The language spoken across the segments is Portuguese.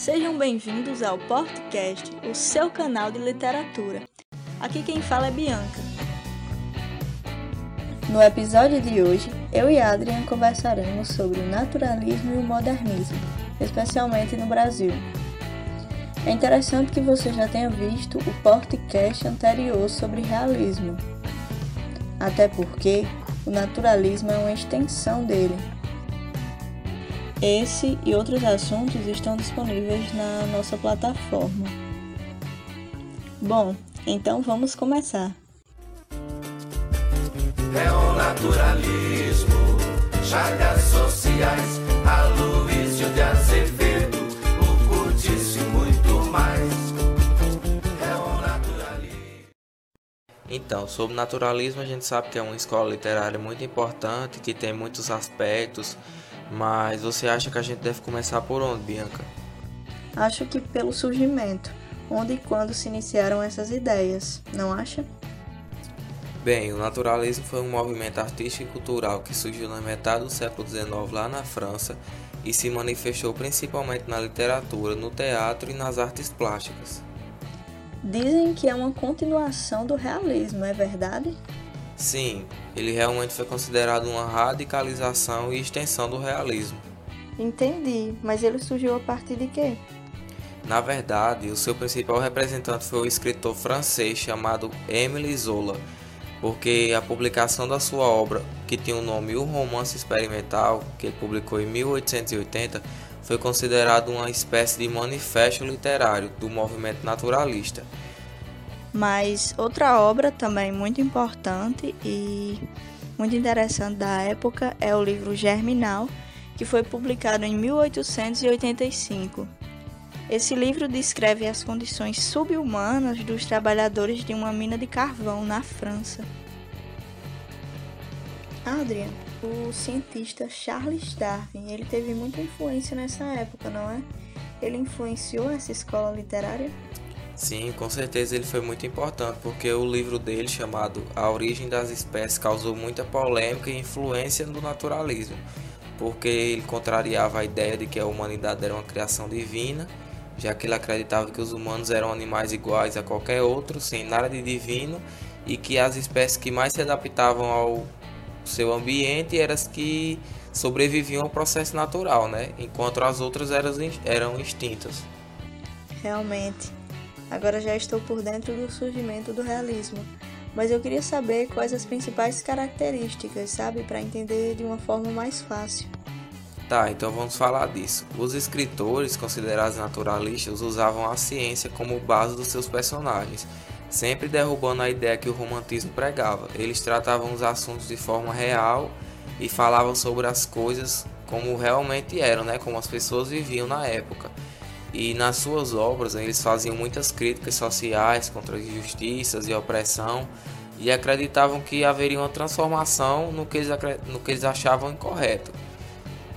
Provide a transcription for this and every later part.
Sejam bem-vindos ao Podcast, o seu canal de literatura. Aqui quem fala é Bianca. No episódio de hoje, eu e Adrian conversaremos sobre o naturalismo e o modernismo, especialmente no Brasil. É interessante que você já tenha visto o podcast anterior sobre realismo, até porque o naturalismo é uma extensão dele. Esse e outros assuntos estão disponíveis na nossa plataforma. Bom, então vamos começar. É o naturalismo, chagas sociais, Aloysio de Azevedo, o curtíssimo muito mais. É o naturalismo. Então, sobre naturalismo, a gente sabe que é uma escola literária muito importante, que tem muitos aspectos, mas você acha que a gente deve começar por onde, Bianca? Acho que pelo surgimento, onde e quando se iniciaram essas ideias, não acha? Bem, o naturalismo foi um movimento artístico e cultural que surgiu na metade do século XIX lá na França e se manifestou principalmente na literatura, no teatro e nas artes plásticas. Dizem que é uma continuação do realismo, é verdade? Sim, ele realmente foi considerado uma radicalização e extensão do realismo. Entendi, mas ele surgiu a partir de quê? Na verdade, o seu principal representante foi o escritor francês chamado Émile Zola, porque a publicação da sua obra, que tinha o nome O Romance Experimental, que ele publicou em 1880, foi considerado uma espécie de manifesto literário do movimento naturalista. Mas outra obra também muito importante e muito interessante da época é o livro Germinal, que foi publicado em 1885. Esse livro descreve as condições subhumanas dos trabalhadores de uma mina de carvão na França. Adrian, o cientista Charles Darwin, ele teve muita influência nessa época, não é? Ele influenciou essa escola literária? Sim, com certeza ele foi muito importante, porque o livro dele, chamado A Origem das Espécies, causou muita polêmica e influência no naturalismo, porque ele contrariava a ideia de que a humanidade era uma criação divina, já que ele acreditava que os humanos eram animais iguais a qualquer outro, sem nada de divino, e que as espécies que mais se adaptavam ao seu ambiente eram as que sobreviviam ao processo natural, né? enquanto as outras eram, extintas. Realmente. Agora já estou por dentro do surgimento do realismo, mas eu queria saber quais as principais características, sabe, para entender de uma forma mais fácil. Tá, então vamos falar disso. Os escritores, considerados naturalistas, usavam a ciência como base dos seus personagens, sempre derrubando a ideia que o romantismo pregava. Eles tratavam os assuntos de forma real e falavam sobre as coisas como realmente eram, né, como as pessoas viviam na época. E nas suas obras eles faziam muitas críticas sociais contra as injustiças e opressão e acreditavam que haveria uma transformação no que eles, no que eles achavam incorreto.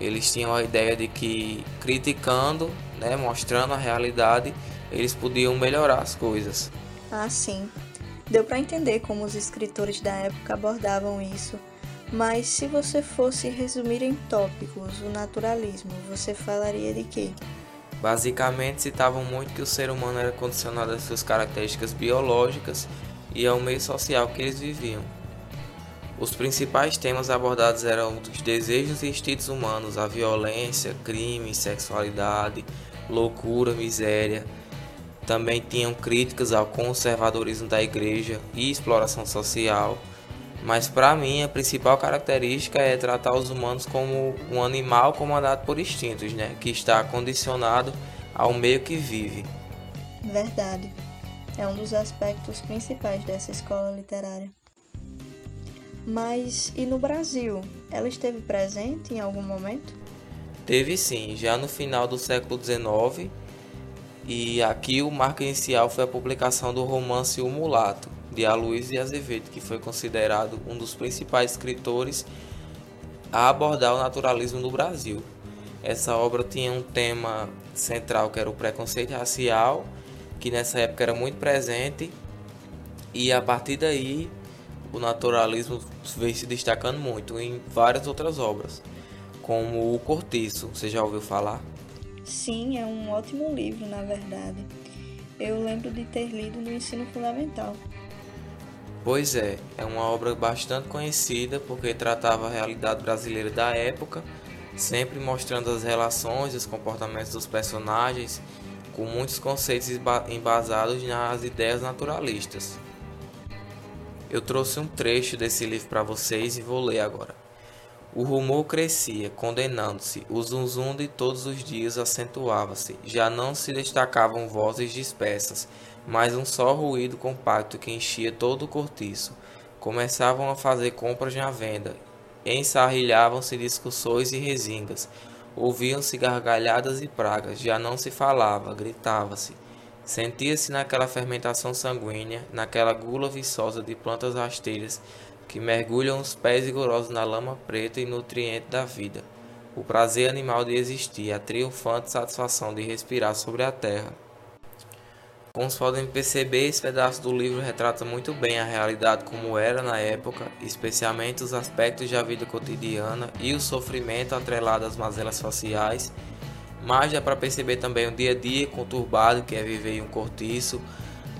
Eles tinham a ideia de que criticando, né, mostrando a realidade, eles podiam melhorar as coisas. Ah, sim. Deu para entender como os escritores da época abordavam isso. Mas se você fosse resumir em tópicos o naturalismo, você falaria de quê? Basicamente, citavam muito que o ser humano era condicionado às suas características biológicas e ao meio social que eles viviam. Os principais temas abordados eram os desejos e instintos humanos, a violência, crime, sexualidade, loucura, miséria. Também tinham críticas ao conservadorismo da igreja e exploração social mas para mim a principal característica é tratar os humanos como um animal comandado por instintos, né? Que está condicionado ao meio que vive. Verdade. É um dos aspectos principais dessa escola literária. Mas e no Brasil? Ela esteve presente em algum momento? Teve sim, já no final do século XIX. E aqui o marco inicial foi a publicação do romance O Mulato, de Aloysio Azevedo, que foi considerado um dos principais escritores a abordar o naturalismo no Brasil. Essa obra tinha um tema central que era o preconceito racial, que nessa época era muito presente, e a partir daí o naturalismo veio se destacando muito em várias outras obras, como O Cortiço, você já ouviu falar? Sim, é um ótimo livro, na verdade. Eu lembro de ter lido no ensino fundamental. Pois é, é uma obra bastante conhecida porque tratava a realidade brasileira da época, sempre mostrando as relações e os comportamentos dos personagens, com muitos conceitos embasados nas ideias naturalistas. Eu trouxe um trecho desse livro para vocês e vou ler agora. O rumor crescia, condenando-se, o zunzum de todos os dias acentuava-se, já não se destacavam vozes dispersas, mas um só ruído compacto que enchia todo o cortiço. Começavam a fazer compras na venda, ensarrilhavam-se discussões e resingas, ouviam-se gargalhadas e pragas, já não se falava, gritava-se. Sentia-se naquela fermentação sanguínea, naquela gula viçosa de plantas rasteiras que mergulham os pés rigorosos na lama preta e nutriente da vida. O prazer animal de existir, a triunfante satisfação de respirar sobre a terra. Como podem perceber, esse pedaço do livro retrata muito bem a realidade como era na época, especialmente os aspectos da vida cotidiana e o sofrimento atrelado às mazelas sociais mas dá para perceber também o dia a dia conturbado que é viver em um cortiço,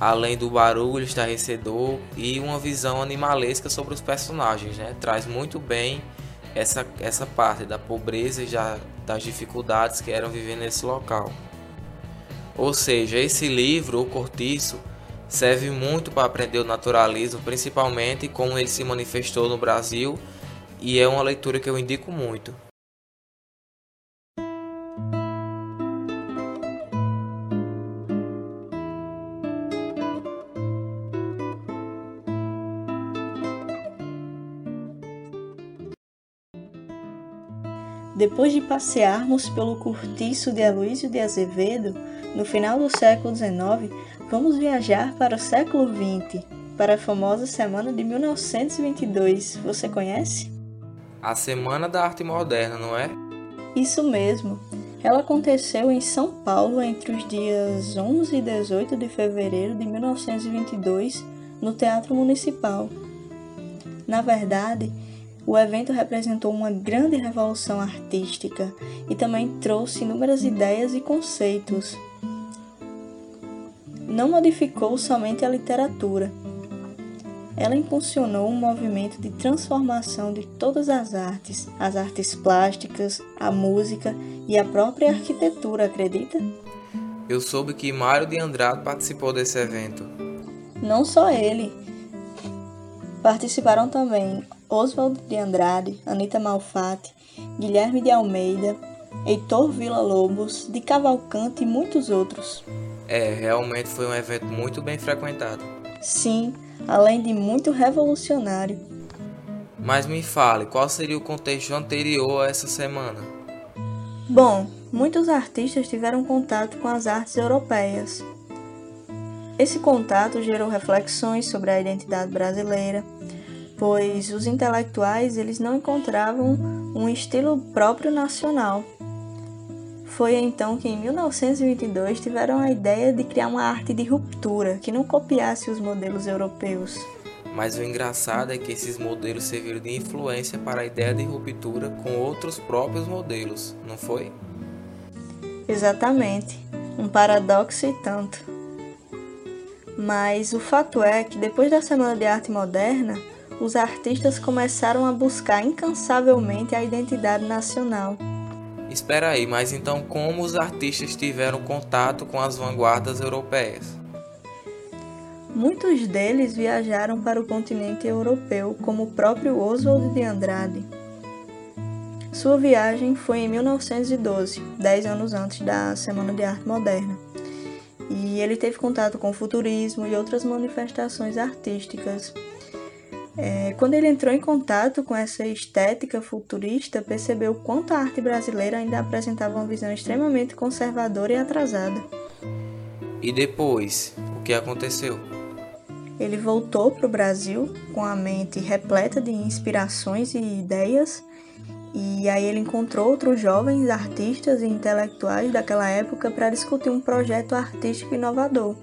além do barulho estarrecedor e uma visão animalesca sobre os personagens, né? Traz muito bem essa, essa parte da pobreza e já das dificuldades que eram viver nesse local. Ou seja, esse livro, O Cortiço, serve muito para aprender o naturalismo, principalmente como ele se manifestou no Brasil, e é uma leitura que eu indico muito. Depois de passearmos pelo cortiço de Aloísio de Azevedo, no final do século XIX, vamos viajar para o século XX, para a famosa Semana de 1922. Você conhece? A Semana da Arte Moderna, não é? Isso mesmo. Ela aconteceu em São Paulo entre os dias 11 e 18 de fevereiro de 1922, no Teatro Municipal. Na verdade, o evento representou uma grande revolução artística e também trouxe inúmeras ideias e conceitos. Não modificou somente a literatura. Ela impulsionou um movimento de transformação de todas as artes, as artes plásticas, a música e a própria arquitetura, acredita? Eu soube que Mário de Andrade participou desse evento. Não só ele. Participaram também Oswald de Andrade, Anita Malfatti, Guilherme de Almeida, Heitor Villa-Lobos, de Cavalcante e muitos outros. É, realmente foi um evento muito bem frequentado. Sim, além de muito revolucionário. Mas me fale, qual seria o contexto anterior a essa semana? Bom, muitos artistas tiveram contato com as artes europeias. Esse contato gerou reflexões sobre a identidade brasileira, pois os intelectuais eles não encontravam um estilo próprio nacional. Foi então que em 1922 tiveram a ideia de criar uma arte de ruptura que não copiasse os modelos europeus. Mas o engraçado é que esses modelos serviram de influência para a ideia de ruptura com outros próprios modelos, não foi? Exatamente, um paradoxo e tanto. Mas o fato é que depois da Semana de Arte Moderna, os artistas começaram a buscar incansavelmente a identidade nacional. Espera aí, mas então como os artistas tiveram contato com as vanguardas europeias? Muitos deles viajaram para o continente europeu, como o próprio Oswald de Andrade. Sua viagem foi em 1912, dez anos antes da Semana de Arte Moderna, e ele teve contato com o futurismo e outras manifestações artísticas é, quando ele entrou em contato com essa estética futurista, percebeu quanto a arte brasileira ainda apresentava uma visão extremamente conservadora e atrasada. E depois, o que aconteceu? Ele voltou para o Brasil com a mente repleta de inspirações e ideias, e aí ele encontrou outros jovens artistas e intelectuais daquela época para discutir um projeto artístico inovador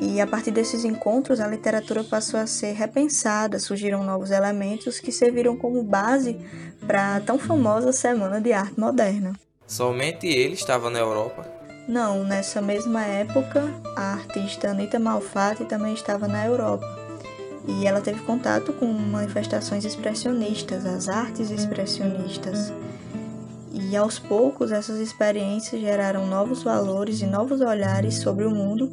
e a partir desses encontros, a literatura passou a ser repensada, surgiram novos elementos que serviram como base para a tão famosa Semana de Arte Moderna. Somente ele estava na Europa? Não, nessa mesma época, a artista Anita Malfatti também estava na Europa. E ela teve contato com manifestações expressionistas, as artes expressionistas. E aos poucos, essas experiências geraram novos valores e novos olhares sobre o mundo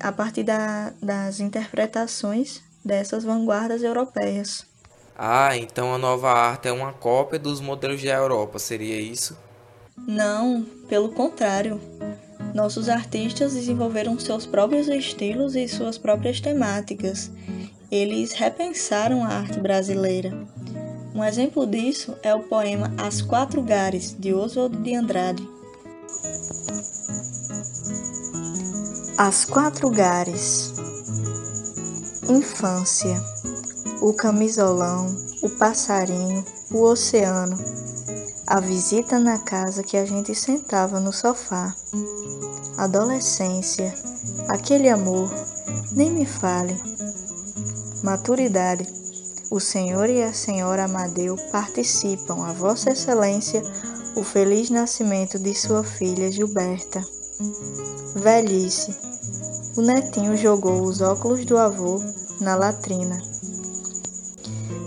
a partir da, das interpretações dessas vanguardas europeias. Ah, então a nova arte é uma cópia dos modelos da Europa, seria isso? Não, pelo contrário. Nossos artistas desenvolveram seus próprios estilos e suas próprias temáticas. Eles repensaram a arte brasileira. Um exemplo disso é o poema As Quatro Gares, de Oswald de Andrade. As Quatro Gares. Infância. O camisolão, o passarinho, o oceano. A visita na casa que a gente sentava no sofá. Adolescência, aquele amor, nem me fale. Maturidade, o senhor e a senhora Amadeu participam, a Vossa Excelência, o feliz nascimento de sua filha Gilberta. Velhice, o netinho jogou os óculos do avô na latrina.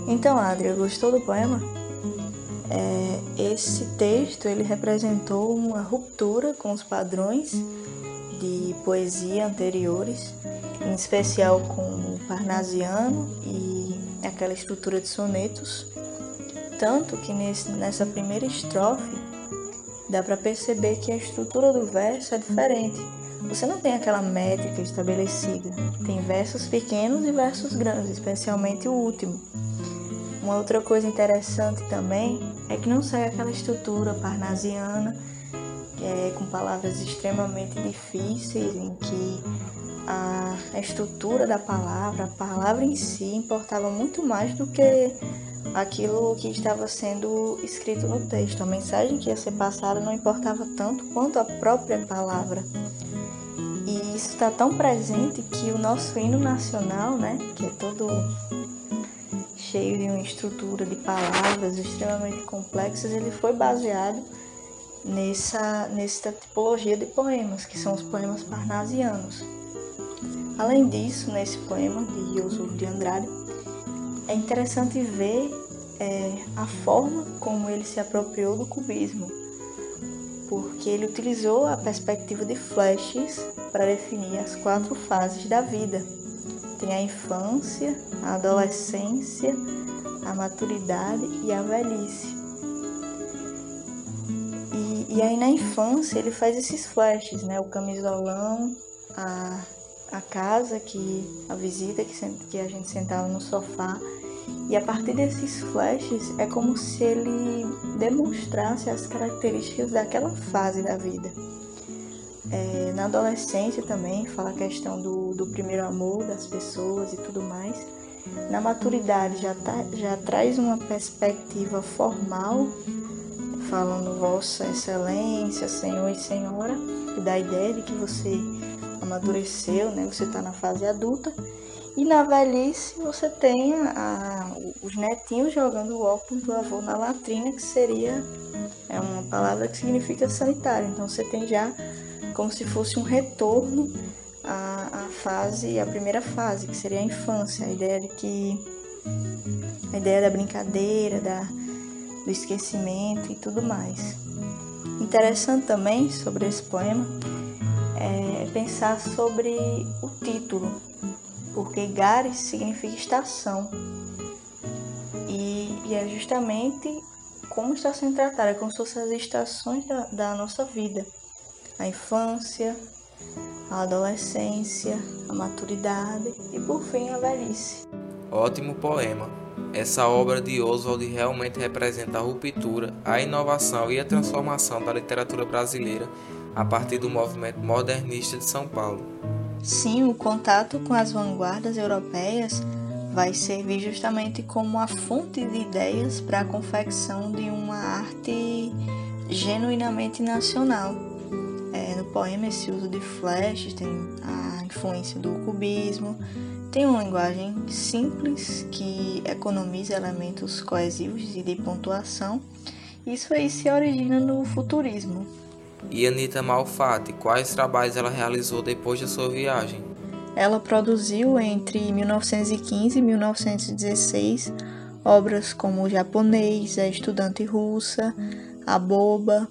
Então, Adria, gostou do poema? É, esse texto ele representou uma ruptura com os padrões de poesia anteriores, em especial com o parnasiano e aquela estrutura de sonetos, tanto que nesse, nessa primeira estrofe dá para perceber que a estrutura do verso é diferente. Você não tem aquela métrica estabelecida. Tem versos pequenos e versos grandes, especialmente o último. Uma outra coisa interessante também é que não segue aquela estrutura parnasiana, que é com palavras extremamente difíceis, em que a, estrutura da palavra, a palavra em si, importava muito mais do que aquilo que estava sendo escrito no texto. A mensagem que ia ser passada não importava tanto quanto a própria palavra. Isso está tão presente que o nosso hino nacional, né, que é todo cheio de uma estrutura de palavras extremamente complexas, ele foi baseado nessa, nessa tipologia de poemas, que são os poemas parnasianos. Além disso, nesse poema de Oswald de Andrade, é interessante ver é, a forma como ele se apropriou do cubismo, porque ele utilizou a perspectiva de flashes para definir as quatro fases da vida tem a infância, a adolescência, a maturidade e a velhice. E, e aí na infância ele faz esses flashes, né? O camisolão, a, a casa que a visita que, que a gente sentava no sofá. E a partir desses flashes é como se ele demonstrasse as características daquela fase da vida. É, na adolescência também fala a questão do, do primeiro amor das pessoas e tudo mais. Na maturidade já, tá, já traz uma perspectiva formal, falando Vossa Excelência, Senhor e Senhora, e da ideia de que você amadureceu, né? você está na fase adulta. E na velhice você tem a, os netinhos jogando o óculos do avô na latrina, que seria é uma palavra que significa sanitário. Então você tem já como se fosse um retorno à, à fase, à primeira fase, que seria a infância, a ideia de que a ideia da brincadeira, da, do esquecimento e tudo mais. Interessante também sobre esse poema é pensar sobre o título, porque Gares significa estação. E, é justamente como está sendo tratada, como se fossem as estações da, da nossa vida a infância, a adolescência, a maturidade e por fim a velhice. Ótimo poema. Essa obra de Oswald realmente representa a ruptura, a inovação e a transformação da literatura brasileira a partir do movimento modernista de São Paulo. Sim, o contato com as vanguardas europeias vai servir justamente como a fonte de ideias para a confecção de uma arte genuinamente nacional no poema esse uso de flashes, tem a influência do cubismo, tem uma linguagem simples que economiza elementos coesivos e de pontuação isso aí se origina no futurismo. E Anita Malfatti, quais trabalhos ela realizou depois da sua viagem? Ela produziu entre 1915 e 1916 obras como O Japonês, A Estudante Russa, A Boba.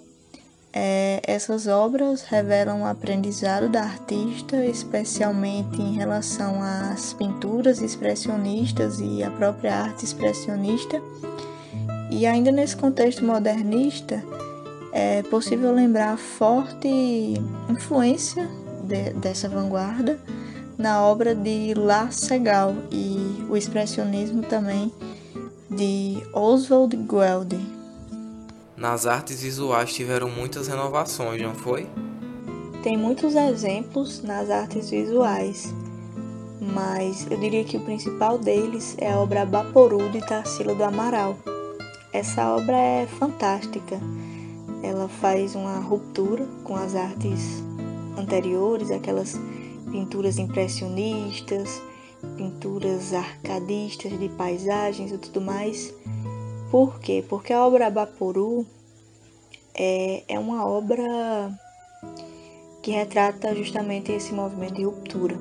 É, essas obras revelam o aprendizado da artista, especialmente em relação às pinturas expressionistas e à própria arte expressionista. E ainda nesse contexto modernista, é possível lembrar a forte influência de, dessa vanguarda na obra de La Segal e o expressionismo também de Oswald Gueldi. Nas artes visuais tiveram muitas renovações, não foi? Tem muitos exemplos nas artes visuais, mas eu diria que o principal deles é a obra Baporu de Tarsila do Amaral. Essa obra é fantástica. Ela faz uma ruptura com as artes anteriores, aquelas pinturas impressionistas, pinturas arcadistas de paisagens e tudo mais. Por quê? Porque a obra Abaporu é, é uma obra que retrata justamente esse movimento de ruptura.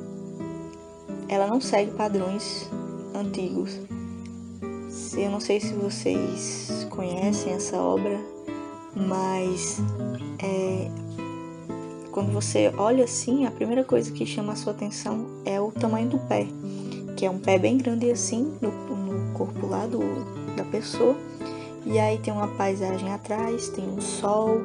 Ela não segue padrões antigos. Eu não sei se vocês conhecem essa obra, mas é, quando você olha assim, a primeira coisa que chama a sua atenção é o tamanho do pé, que é um pé bem grande assim no, no corpo lá do, da pessoa. E aí tem uma paisagem atrás, tem um sol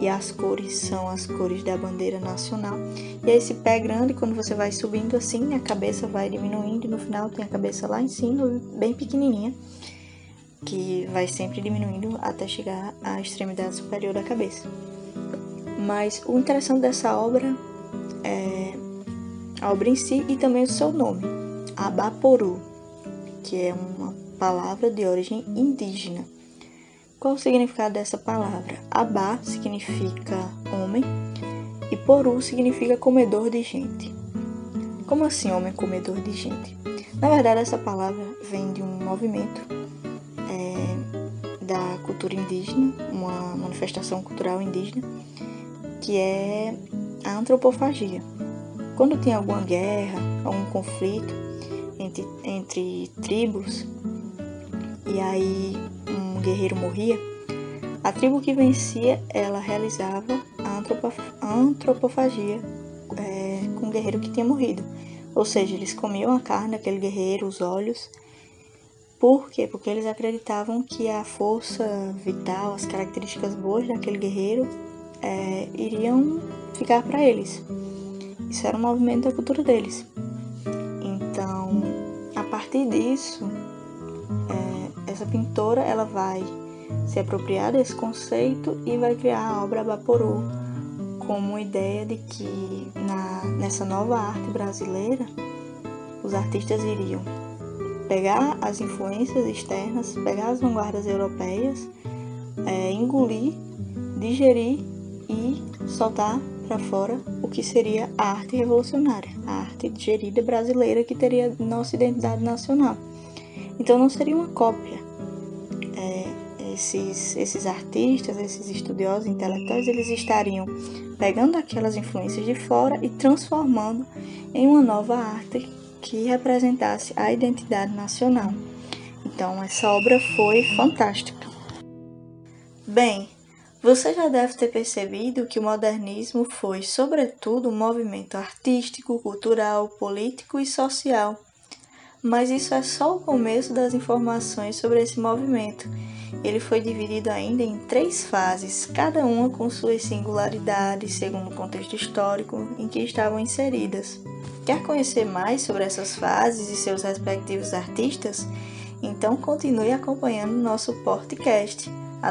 e as cores são as cores da bandeira nacional. E aí esse pé grande, quando você vai subindo assim, a cabeça vai diminuindo e no final tem a cabeça lá em cima, bem pequenininha, que vai sempre diminuindo até chegar à extremidade superior da cabeça. Mas o interessante dessa obra é a obra em si e também o seu nome, Abaporu, que é uma palavra de origem indígena. Qual o significado dessa palavra? Abá significa homem e poru significa comedor de gente. Como assim homem comedor de gente? Na verdade, essa palavra vem de um movimento é, da cultura indígena, uma manifestação cultural indígena, que é a antropofagia. Quando tem alguma guerra, algum conflito entre, entre tribos, e aí um guerreiro morria, a tribo que vencia, ela realizava a antropofagia é, com o guerreiro que tinha morrido. Ou seja, eles comiam a carne daquele guerreiro, os olhos. Por quê? Porque eles acreditavam que a força vital, as características boas daquele guerreiro é, iriam ficar para eles. Isso era um movimento da cultura deles. Então, a partir disso, é, essa pintora ela vai se apropriar desse conceito e vai criar a obra Vaporô como ideia de que na, nessa nova arte brasileira os artistas iriam pegar as influências externas, pegar as vanguardas europeias, é, engolir, digerir e soltar para fora o que seria a arte revolucionária, a arte gerida brasileira que teria nossa identidade nacional. Então não seria uma cópia. É, esses, esses artistas, esses estudiosos intelectuais, eles estariam pegando aquelas influências de fora e transformando em uma nova arte que representasse a identidade nacional. Então essa obra foi fantástica. Bem, você já deve ter percebido que o modernismo foi, sobretudo, um movimento artístico, cultural, político e social. Mas isso é só o começo das informações sobre esse movimento. Ele foi dividido ainda em três fases, cada uma com suas singularidades, segundo o contexto histórico em que estavam inseridas. Quer conhecer mais sobre essas fases e seus respectivos artistas? Então continue acompanhando nosso podcast.